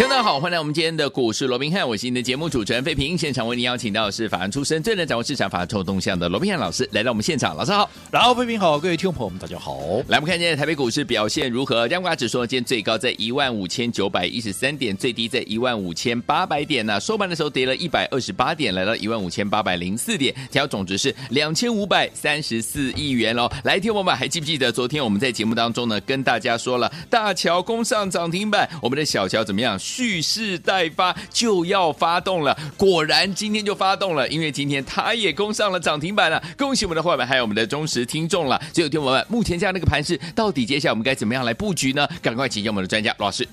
听众好，欢迎来我们今天的股市罗宾汉，我是您的节目主持人费平。现场为您邀请到的是法案出身、最能掌握市场法案臭动向的罗宾汉老师来到我们现场。老师好，然后费平好，各位听众朋友们大家好。来，我们看今天台北股市表现如何？加权指数今天最高在一万五千九百一十三点，最低在一万五千八百点呢、收盘的时候跌了一百二十八点，来到一万五千八百零四点，成交总值是两千五百三十四亿元喽。来，听我们还记不记得昨天我们在节目当中呢，跟大家说了大桥攻上涨停板，我们的小乔怎么样？蓄势待发就要发动了，果然今天就发动了，因为今天它也攻上了涨停板了，恭喜我们的伙伴，还有我们的忠实听众了。所以，听友们目前这样的一个盘势，到底接下来我们该怎么样来布局呢？赶快请教我们的专家罗老师。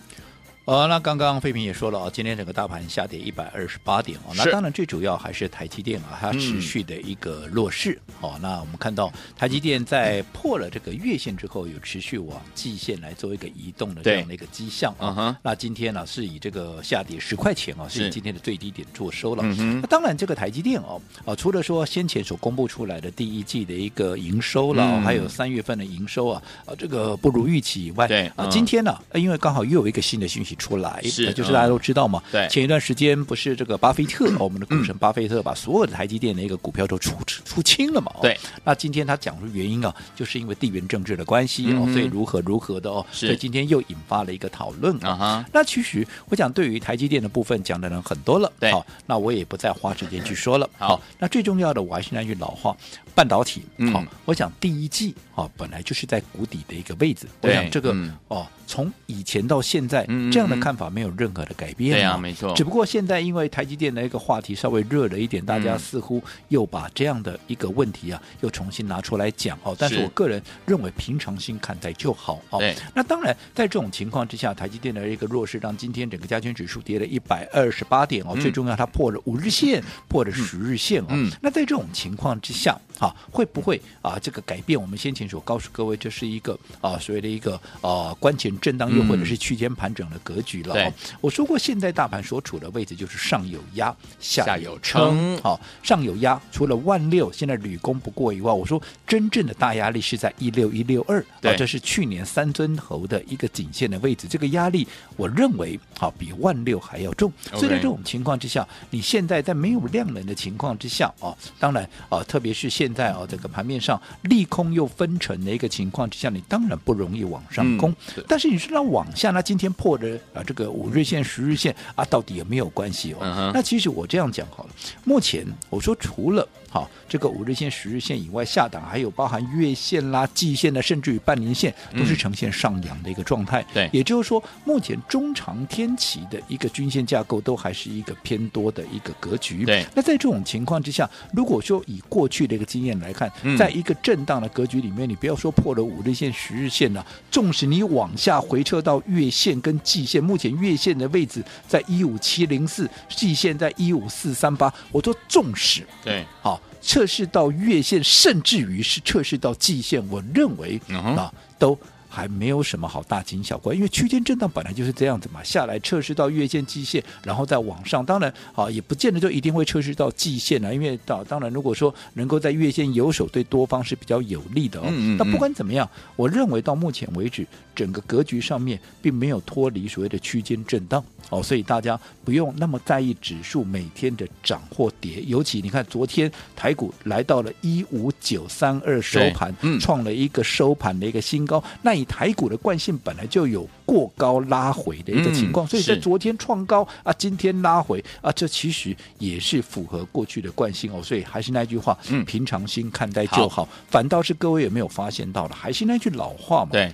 呃，那刚刚费平也说了啊，今天整个大盘下跌一百二十八点哦，那当然最主要还是台积电啊，它持续的一个弱势哦。嗯、那我们看到台积电在破了这个月线之后，有持续往季线来做一个移动的这样的一个迹象啊。对那今天呢，是以这个下跌十块钱啊，是以今天的最低点做收了。嗯、那当然，这个台积电哦，啊，除了说先前所公布出来的第一季的一个营收了，嗯、还有三月份的营收啊，啊，这个不如预期以外，对啊，今天呢，因为刚好又有一个新的讯息。出来，是，就是大家都知道嘛。对，前一段时间不是这个巴菲特，我们的股神巴菲特把所有的台积电的一个股票都出出清了嘛？对。那今天他讲出原因啊，就是因为地缘政治的关系哦，所以如何如何的哦，所以今天又引发了一个讨论啊。那其实我讲对于台积电的部分讲的人很多了，对。好，那我也不再花时间去说了。好，那最重要的我还是那句老话，半导体。好，我想第一季啊，本来就是在谷底的一个位置。我想这个哦。从以前到现在，这样的看法没有任何的改变。对啊，没错。只不过现在因为台积电的一个话题稍微热了一点，大家似乎又把这样的一个问题啊，又重新拿出来讲哦。但是我个人认为平常心看待就好哦。对。那当然，在这种情况之下，台积电的一个弱势让今天整个加权指数跌了一百二十八点哦。嗯、最重要，它破了五日线，破了十日线哦。嗯。那在这种情况之下，哈，会不会啊这个改变我们先前所告诉各位，这是一个啊所谓的一个啊关前。震荡又或者是区间盘整的格局了。嗯、我说过，现在大盘所处的位置就是上有压，下有撑。好，上有压，除了万六现在屡攻不过以外，我说真正的大压力是在一六一六二。啊，这是去年三尊头的一个颈线的位置。这个压力，我认为好比万六还要重。所以在这种情况之下，你现在在没有量能的情况之下啊，当然啊，特别是现在啊，这个盘面上利空又分成的一个情况之下，你当然不容易往上攻。嗯、但是你说那往下，那今天破的啊，这个五日线、十日线啊，到底有没有关系哦？Uh. 那其实我这样讲好了，目前我说除了。好，这个五日线、十日线以外，下档还有包含月线啦、季线的，甚至于半年线，都是呈现上扬的一个状态。对、嗯，也就是说，目前中长天期的一个均线架构都还是一个偏多的一个格局。对，那在这种情况之下，如果说以过去的一个经验来看，嗯、在一个震荡的格局里面，你不要说破了五日线、十日线了，纵使你往下回撤到月线跟季线，目前月线的位置在一五七零四，季线在一五四三八，我说纵使对，好。测试到月线，甚至于是测试到季线，我认为啊都。还没有什么好大惊小怪，因为区间震荡本来就是这样子嘛，下来测试到月线、季线，然后再往上。当然啊，也不见得就一定会测试到季线啊，因为到当然，如果说能够在月线有手，对多方是比较有利的哦。嗯嗯。那不管怎么样，我认为到目前为止，整个格局上面并没有脱离所谓的区间震荡哦，所以大家不用那么在意指数每天的涨或跌。尤其你看昨天台股来到了一五九三二收盘，嗯，创了一个收盘的一个新高，那以台股的惯性本来就有过高拉回的一个情况，嗯、所以在昨天创高啊，今天拉回啊，这其实也是符合过去的惯性哦。所以还是那句话，嗯、平常心看待就好。好，反倒是各位有没有发现到了？还是那句老话嘛，对，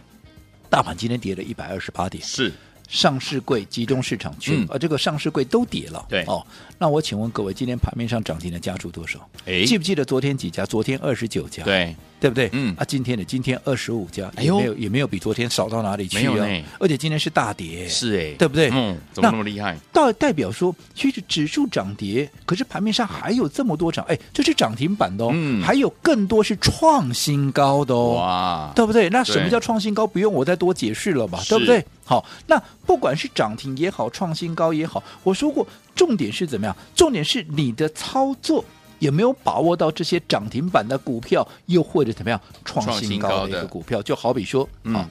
大盘今天跌了一百二十八点，是。上市柜集中市场区，嗯呃，这个上市柜都跌了。对哦，那我请问各位，今天盘面上涨停的家数多少？哎记不记得昨天几家？昨天二十九家。对，对不对？嗯啊，今天的今天二十五家，哎呦也没有也没有比昨天少到哪里去啊。而且今天是大跌，是哎，对不对？嗯，怎么那么厉害？代代表说，其实指数涨跌，可是盘面上还有这么多涨，哎，这是涨停板的哦，嗯还有更多是创新高的哦，哇，对不对？那什么叫创新高？不用我再多解释了吧，对不对？好，那不管是涨停也好，创新高也好，我说过，重点是怎么样？重点是你的操作。有没有把握到这些涨停板的股票，又或者怎么样创新高的一个股票？就好比说嗯啊，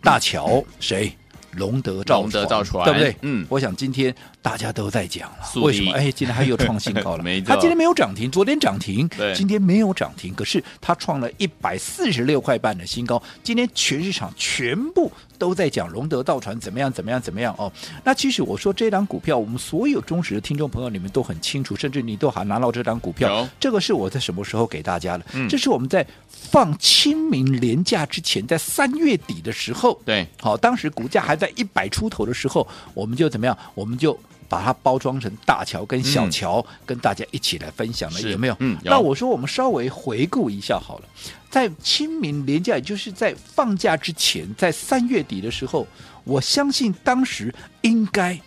大桥谁？龙德造龙德造船对不对？嗯我想今天大家都在讲了，为什么？哎，今天还又创新高了。没错它今天没有涨停，昨天涨停，今天没有涨停，可是它创了一百四十六块半的新高。今天全市场全部都在讲龙德造船怎么样怎么样怎么样哦。那其实我说这档股票，我们所有忠实的听众朋友，你们都很清楚，甚至你都还拿到这档股票有。这个是我在什么时候给大家的？嗯这是我们在放清明连假之前，在三月底的时候。对，好，当时股价还在一百出头的时候，我们就怎么样？我们就把它包装成大桥跟小桥，跟大家一起来分享了，有没有？那我说我们稍微回顾一下好了，在清明连假，也就是在放假之前，在三月底的时候，我相信当时应该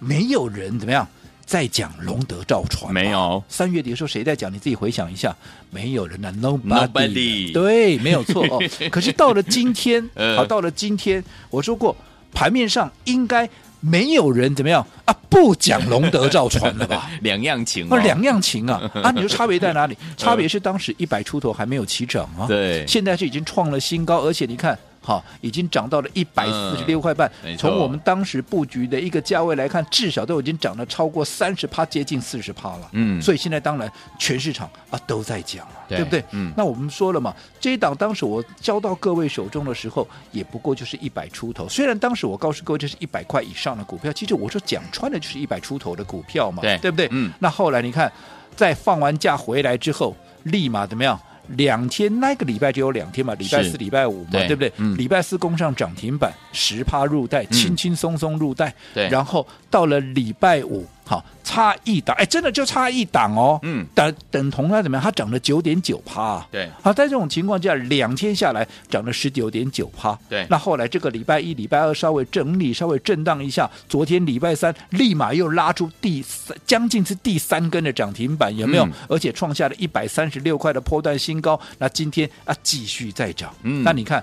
没有人怎么样。在讲龙德造船没有三月底的时候谁在讲？你自己回想一下，没有人啊，nobody，, Nobody 对，没有错哦。可是到了今天，呃 好，到了今天，我说过盘面上应该没有人怎么样啊？不讲龙德造船了吧？两样情啊，哦，两样情啊！啊，你说差别在哪里？差别是当时一百出头还没有起涨啊，对现在是已经创了新高，而且你看。好，已经涨到了一百四十六块半。嗯从我们当时布局的一个价位来看，至少都已经涨了超过三十趴，接近四十趴了。嗯所以现在当然全市场啊都在讲了，对不对？嗯那我们说了嘛，这一档当时我交到各位手中的时候，也不过就是一百出头。虽然当时我告诉各位这是一百块以上的股票，其实我说讲穿的就是一百出头的股票嘛，对对不对？嗯那后来你看，在放完假回来之后，立马怎么样？两天那个礼拜就有两天嘛，礼拜四、礼拜五嘛，对对不对？嗯礼拜四攻上涨停板，十趴入袋，轻轻松松入袋。对然后到了礼拜五，好差一档，哎，真的就差一档哦。嗯等等同它怎么样？它涨了九点九趴。对好，在这种情况下，两天下来涨了十九点九趴。对那后来这个礼拜一、礼拜二稍微整理、稍微震荡一下，昨天礼拜三立马又拉出第三，将近是第三根的涨停板，有没有？嗯而且创下了一百三十六块的波段新高。那今天啊，继续再涨。嗯那你看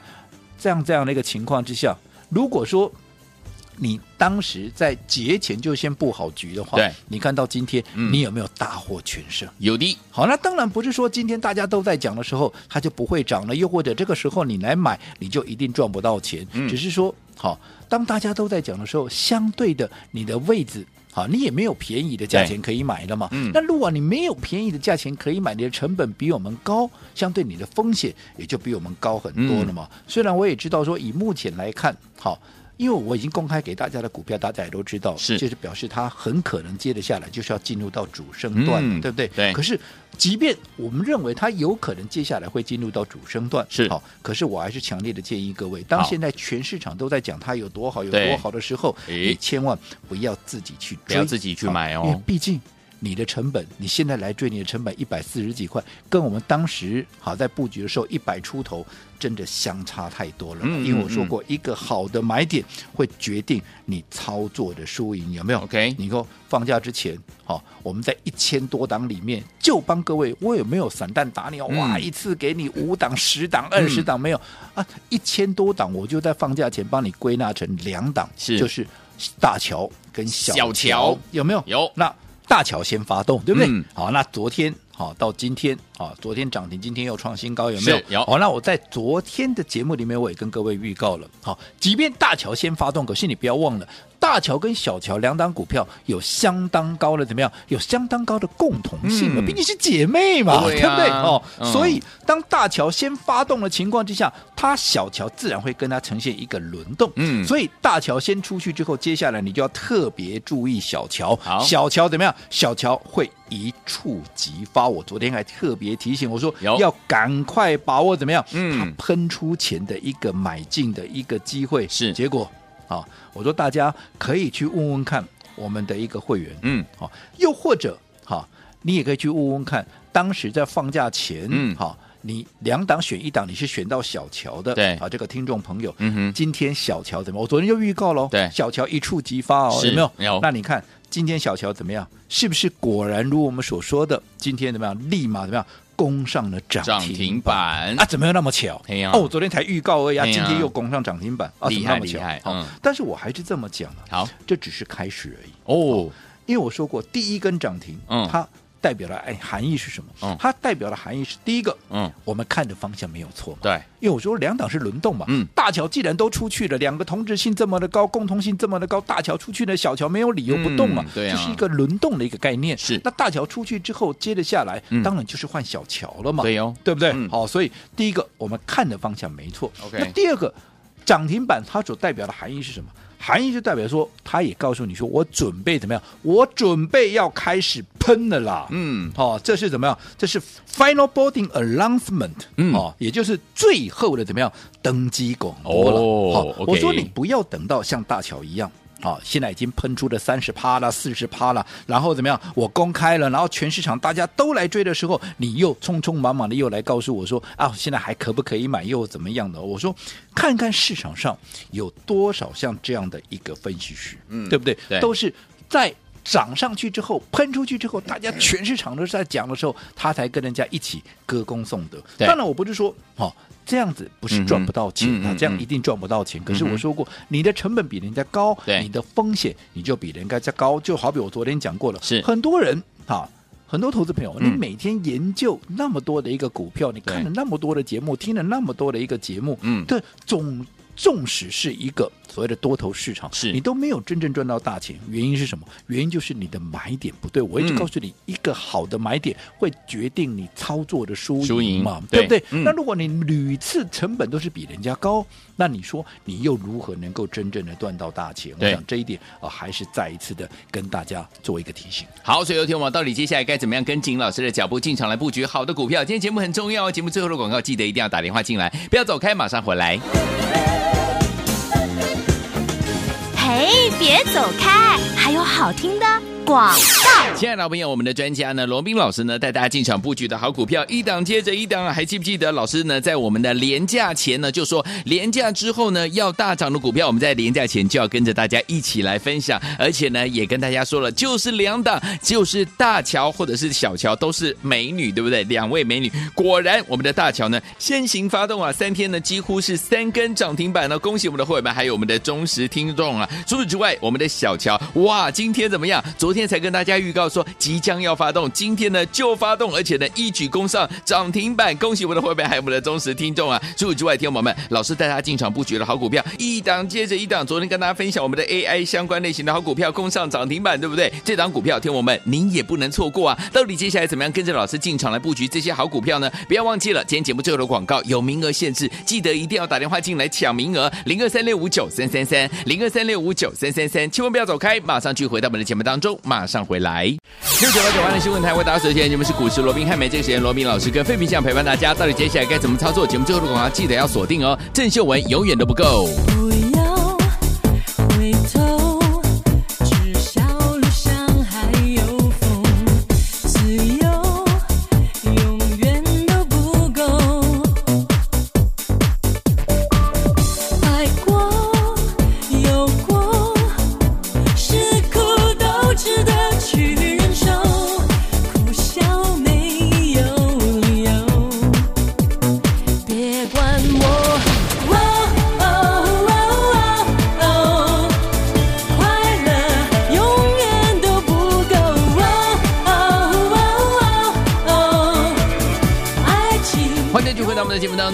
这样这样的一个情况之下，如果说你当时在节前就先布好局的话，对你看到今天，嗯你有没有大获全胜？有的，好，那当然不是说今天大家都在讲的时候，它就不会涨了，又或者这个时候你来买，你就一定赚不到钱。嗯只是说，好，当大家都在讲的时候，相对的你的位置。好，你也没有便宜的价钱可以买了嘛。嗯那如果你没有便宜的价钱可以买，你的成本比我们高，相对你的风险也就比我们高很多了嘛。嗯虽然我也知道说，以目前来看，好。因为我已经公开给大家的股票，大家也都知道，是。就是表示它很可能接得下来就是要进入到主升段对不对？对。可是，即便我们认为它有可能接下来会进入到主升段，是。好，可是我还是强烈的建议各位，当现在全市场都在讲它有多好、有多好的时候，你千万不要自己去追，不要自己去买哦。因为毕竟。你的成本，你现在来追你的成本一百四十几块，跟我们当时好在布局的时候一百出头，真的相差太多了。嗯因为我说过，一个好的买点会决定你操作的输赢，有没有 OK 你说放假之前，好，我们在一千多档里面就帮各位，我有没有散弹打鸟？哇，嗯一次给你五档、十档、二十档没有啊？一千多档，我就在放假前帮你归纳成两档，是就是大桥跟小小桥有没有？有那大桥先发动，对不对？嗯好，那昨天好到今天，啊，昨天涨停，今天又创新高，有没有？有好，那我在昨天的节目里面，我也跟各位预告了，好，即便大桥先发动，可是你不要忘了。大桥跟小桥两档股票有相当高的怎么样？有相当高的共同性的，嗯毕竟是姐妹嘛，对啊不对？哦，嗯所以当大桥先发动的情况之下，它小桥自然会跟它呈现一个轮动。嗯所以大桥先出去之后，接下来你就要特别注意小桥。好小桥怎么样？小桥会一触即发。我昨天还特别提醒我说，要赶快把握怎么样？嗯它喷出前的一个买进的一个机会。是结果。好，我说大家可以去问问看我们的一个会员，嗯，好，又或者好，你也可以去问问看，当时在放假前，嗯，好。你两档选一档，你是选到小乔的，对啊，这个听众朋友，嗯哼，今天小乔怎么？我昨天就预告喽，对，小乔一触即发哦，有没有？有。那你看今天小乔怎么样？是不是果然如我们所说的，今天怎么样？立马怎么样？攻上了涨停板啊？怎么又那么巧？啊、我，昨天才预告而已，啊，今天又攻上涨停板啊？怎么那么巧！嗯、哦，但是我还是这么讲了，好，这只是开始而已哦，因为我说过，第一根涨停，嗯，它。代表了哎含义是什么？嗯，它代表的含义是第一个，嗯，我们看的方向没有错嘛。对，因为我说两党是轮动嘛。嗯，大桥既然都出去了，两个同质性这么的高，共同性这么的高，大桥出去呢，小桥没有理由不动嘛。对啊，这是一个轮动的一个概念。是，那大桥出去之后，接着下来，当然就是换小桥了嘛。对哦，对不对？好，所以第一个我们看的方向没错。OK，那第二个涨停板它所代表的含义是什么？含义就代表说，它也告诉你说，我准备怎么样？我准备要开始喷了啦。嗯，哦，这是怎么样？这是 final boarding announcement。嗯，哦，也就是最后的怎么样登机广播了。哦，好、okay，我说你不要等到像大乔一样。好、哦，现在已经喷出了三十趴了，四十趴了，然后怎么样？我公开了，然后全市场大家都来追的时候，你又匆匆忙忙的又来告诉我说啊，现在还可不可以买？又怎么样的？我说，看看市场上有多少像这样的一个分析师，嗯，对不对？对，都是在涨上去之后，喷出去之后，大家全市场都是在讲的时候，他才跟人家一起歌功颂德。当然，我不是说哦。这样子不是赚不到钱啊！这样一定赚不到钱。可是我说过，你的成本比人家高，你的风险你就比人家再高。就好比我昨天讲过了，是很多人哈，很多投资朋友，你每天研究那么多的一个股票，你看了那么多的节目，听了那么多的一个节目，嗯，对，总。纵使是一个所谓的多头市场，是你都没有真正赚到大钱，原因是什么？原因就是你的买点不对。我一直告诉你，一个好的买点会决定你操作的输赢嘛，对，对不对、嗯？那如果你屡次成本都是比人家高，那你说你又如何能够真正的赚到大钱？我想这一点啊、呃，还是再一次的跟大家做一个提醒。好，所以有听我们到底接下来该怎么样跟紧老师的脚步进场来布局好的股票？今天节目很重要哦，节目最后的广告记得一定要打电话进来，不要走开，马上回来。哎，别走开，还有好听的广告。亲爱的朋友，我们的专家呢，罗宾老师呢，带大家进场布局的好股票，一档接着一档，还记不记得老师呢，在我们的廉价前呢，就说廉价之后呢，要大涨的股票，我们在廉价前就要跟着大家一起来分享，而且呢，也跟大家说了，就是两档，就是大乔或者是小乔，都是美女，对不对？两位美女，果然我们的大乔呢，先行发动啊，三天呢几乎是三根涨停板呢，恭喜我们的会员们，还有我们的忠实听众啊。除此之外，我们的小乔，哇，今天怎么样？昨昨天才跟大家预告。说即将要发动，今天呢就发动，而且呢一举攻上涨停板，恭喜我们的会员还有我们的忠实听众啊！除此之外，听众朋友们，老师带大家进场布局的好股票，一档接着一档。昨天跟大家分享我们的 AI 相关类型的好股票攻上涨停板，对不对？这档股票，听众们您也不能错过啊！到底接下来怎么样跟着老师进场来布局这些好股票呢？不要忘记了，今天节目最后的广告有名额限制，记得一定要打电话进来抢名额，零二三六五九三三三，零二三六五九三三三，千万不要走开，马上去回到我们的节目当中，马上回来。六九八九八的新闻台为大家首先，你们是股市罗宾汉美，这个时间罗宾老师跟费皮酱陪伴大家，到底接下来该怎么操作？节目最后的广告记得要锁定哦，郑秀文永远都不够。不要回头。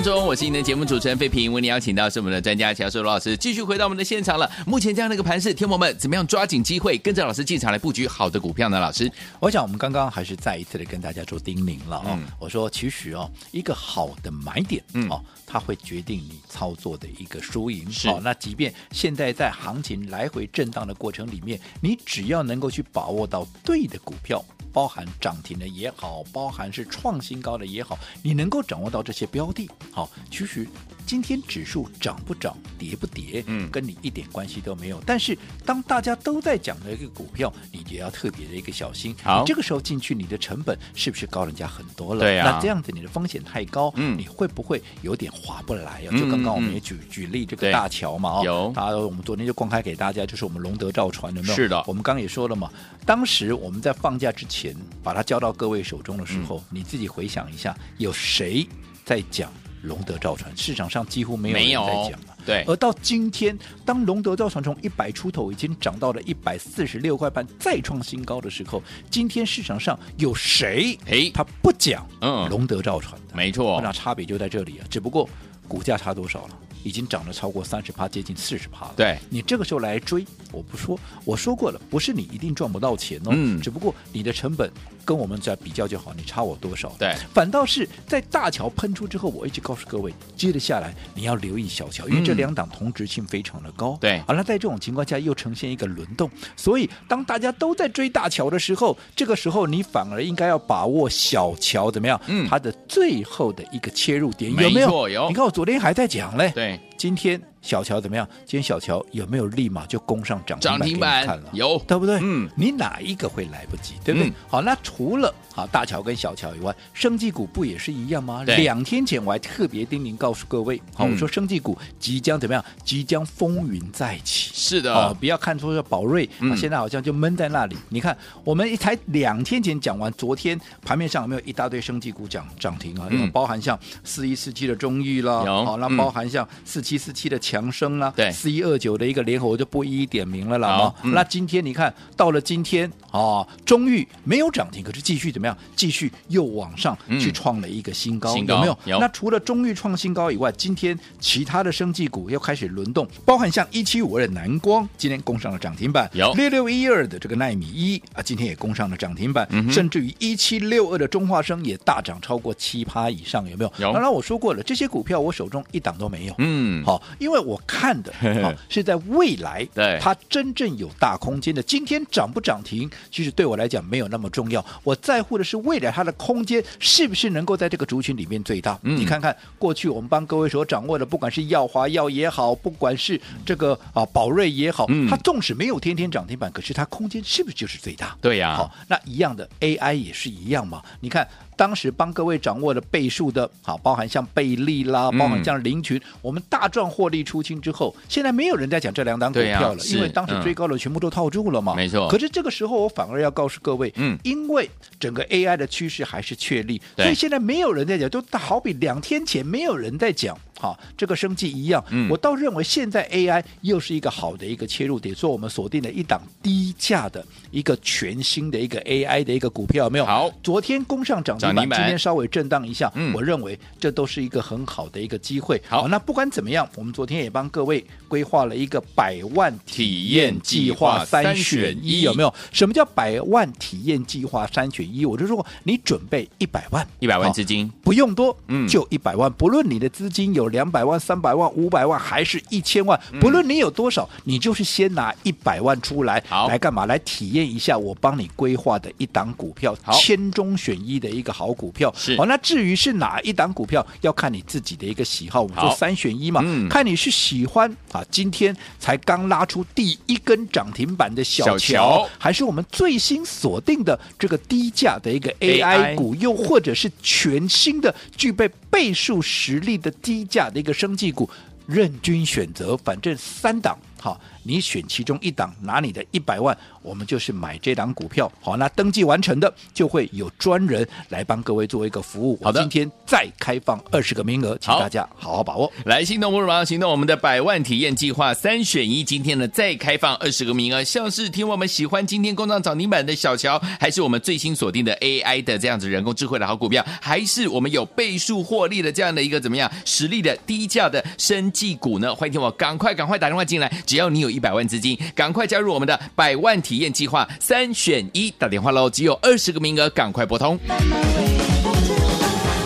我是今天的节目主持人费平，为您邀请到是我们的专家乔硕罗老师，继续回到我们的现场了。目前这样的一个盘势，天友们怎么样抓紧机会，跟着老师进场来布局好的股票呢？老师，我想我们刚刚还是再一次的跟大家做叮咛了哦。嗯、我说其实哦，一个好的买点，嗯哦，它会决定你操作的一个输赢。好、哦，那即便现在在行情来回震荡的过程里面，你只要能够去把握到对的股票。包含涨停的也好，包含是创新高的也好，你能够掌握到这些标的，好，其实今天指数涨不涨、跌不跌，嗯跟你一点关系都没有。但是当大家都在讲的一个股票，你就要特别的一个小心。好你这个时候进去，你的成本是不是高人家很多了？对啊那这样子你的风险太高，嗯你会不会有点划不来啊？嗯就刚刚我们也嗯举举例这个大桥嘛，哦，有大家我们昨天就公开给大家，就是我们龙德造船有没有？是的我们刚刚也说了嘛，当时我们在放假之前把它交到各位手中的时候，你自己回想一下，有谁在讲龙德造船？市场上几乎没有人在讲了。对而到今天，当龙德造船从一百出头已经涨到了一百四十六块半，再创新高的时候，今天市场上有谁？哎他不讲嗯龙德造船的？没错那差别就在这里啊，只不过股价差多少了？已经涨了超过三十趴，接近四十趴了。对你这个时候来追，我不说，我说过了，不是你一定赚不到钱哦，嗯只不过你的成本跟我们在比较就好，你差我多少？对反倒是在大桥喷出之后，我一直告诉各位，接着下来你要留意小桥，因为这嗯两档同质性非常的高。对好了，在这种情况下又呈现一个轮动，所以当大家都在追大桥的时候，这个时候你反而应该要把握小桥怎么样？嗯它的最后的一个切入点没有没有？有你看我昨天还在讲嘞，对，今天小乔怎么样？今天小乔有没有立马就攻上涨涨停停板看了？有对不对？嗯你哪一个会来不及？对不对？嗯好，那除了好大乔跟小乔以外，生技股不也是一样吗？两天前我还特别叮咛告诉各位，好，嗯我说生技股即将怎么样？即将风云再起。是的，哦，不要看出是宝瑞，嗯啊，现在好像就闷在那里。你看，我们才两天前讲完，昨天盘面上有没有一大堆生技股涨涨停啊？嗯有包含像四一四七的中裕啦，有好，那嗯包含像四七四七的强生啦，对四一二九的一个联合，我就不一一点名了啦。哦嗯那今天你看到了今天啊，中裕没有涨停，可是继续怎么样？继续又往上嗯去创了一个新高，新高有没有？有那除了中裕创新高以外，今天其他的生技股又开始轮动，包含像一七五二的南光，今天攻上了涨停板，有六六一二的这个奈米一啊，今天也攻上了涨停板，嗯甚至于一七六二的中化生也大涨超过七趴以上，有没有？有当然我说过了，这些股票我手中一档都没有，嗯，好，因为我看的 好是在未来，对它真正有大空间的。今天涨不涨停，其实对我来讲没有那么重要，我在乎的是未来它的空间是不是能够在这个族群里面最大。嗯你看看过去我们帮各位所掌握的，不管是耀华药也好，不管是这个啊宝瑞也好，嗯它纵使没有天天涨停板，可是它空间是不是就是最大？对呀好，那一样的 AI 也是一样嘛。你看当时帮各位掌握的倍数的，好，包含像贝利啦，嗯包含像林群，我们大赚获利出清之后，现在没有人在讲这两档股票了，是因为当时追高的，全部都套住了嘛。没错可是这个时候，我反而要告诉各位，嗯因为整个 AI 的趋势还是确立，对所以现在没有人在讲，就好比两天前没有人在讲。好，这个生计一样，嗯我倒认为现在 AI 又是一个好的一个切入点，所以我们锁定了一档低价的一个全新的一个 AI 的一个股票，有没有？好昨天攻上涨停板，今天稍微震荡一下，嗯我认为这都是一个很好的一个机会。好那不管怎么样，我们昨天也帮各位规划了一个百万体验计划三三选一，有没有？什么叫百万体验计划三选一？我就说你准备一百万，一百万资金，不用多，嗯就一百万。不论你的资金有两百万、三百万、五百万，还是一千万，不论你有多少，你就是先拿一百万出来，好。来干嘛？来体验一下我帮你规划的一档股票好，千中选一的一个好股票。是。好，那至于是哪一档股票，要看你自己的一个喜好。我们好。说三选一嘛，嗯。看你是喜欢啊，今天才刚拉出第一根涨停板的小小乔乔，还是我们最新锁定的这个低价的一个 AI AI 股，又或者是全新的具备倍数实力的低价的一个生技股，任君选择，反正三档，好，你选其中一档，拿你的一百万，我们就是买这档股票，好，那登记完成的就会有专人来帮各位做一个服务。好的今天再开放二十个名额，请大家好好把握。来，心动不如马上行动！我们的百万体验计划三选一，今天呢再开放二十个名额，像是听我们喜欢今天工厂涨停板的小乔，还是我们最新锁定的 AI 的这样子人工智慧的好股票，还是我们有倍数获利的这样的一个怎么样实力的低价的生技股呢？欢迎听我赶快赶快打电话进来，只要你有一百万资金，赶快加入我们的百万体验计划三选一，打电话喽，只有二十个名额，赶快拨通。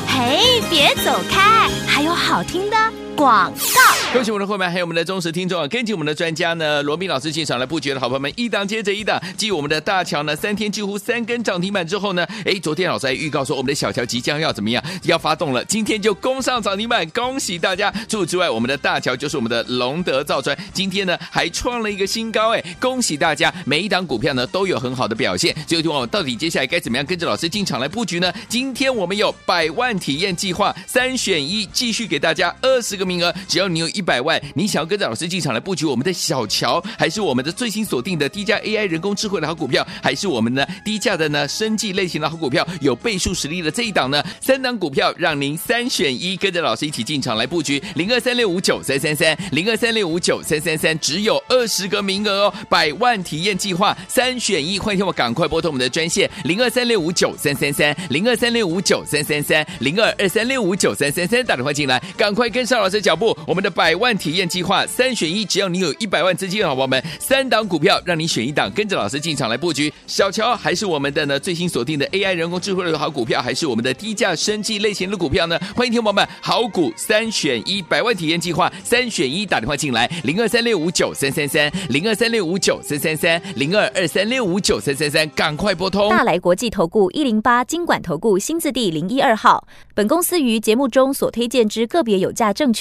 嘿，别走开，还有好听的广告。恭喜我们的会员，还有我们的忠实听众啊！跟紧我们的专家呢，罗宾老师进场来布局的好朋友们，一档接着一档。继我们的大乔呢，三天几乎三根涨停板之后呢，哎，昨天老师还预告说，我们的小乔即将要怎么样，要发动了。今天就攻上涨停板，恭喜大家！除此之外，我们的大乔就是我们的龙德造船，今天呢还创了一个新高，哎，恭喜大家！每一档股票呢都有很好的表现。最后听我到底接下来该怎么样跟着老师进场来布局呢？今天我们有百万体验计划三选一，继续给大家二十个名额，只要你有一百万，你想。要跟着老师进场来布局我们的小乔，还是我们的最新锁定的低价 AI 人工智慧的好股票，还是我们的低价的呢生技类型的好股票，有倍数实力的这一档呢？三档股票让您三选一，跟着老师一起进场来布局。零二三六五九三三三，零二三六五九三三三，只有二十个名额哦，百万体验计划三选一，欢迎听我赶快拨通我们的专线零二三六五九三三三，零二三六五九三三三，零二二三六五九三三三，打电话进来，赶快跟上老师的脚步，我们的百万体验计划。三选一，只要你有一百万资金，好宝宝们，三档股票让你选一档，跟着老师进场来布局。小乔还是我们的呢最新锁定的 AI 人工智慧的好股票，还是我们的低价生技类型的股票呢？欢迎听众朋友们，好股三选一，百万体验计划三选一，打电话进来零二三六五九三三三零二三六五九三三三零二二三六五九三三三，赶快拨通。大来国际投顾一零八金管投顾新字第零一二号，本公司于节目中所推荐之个别有价证券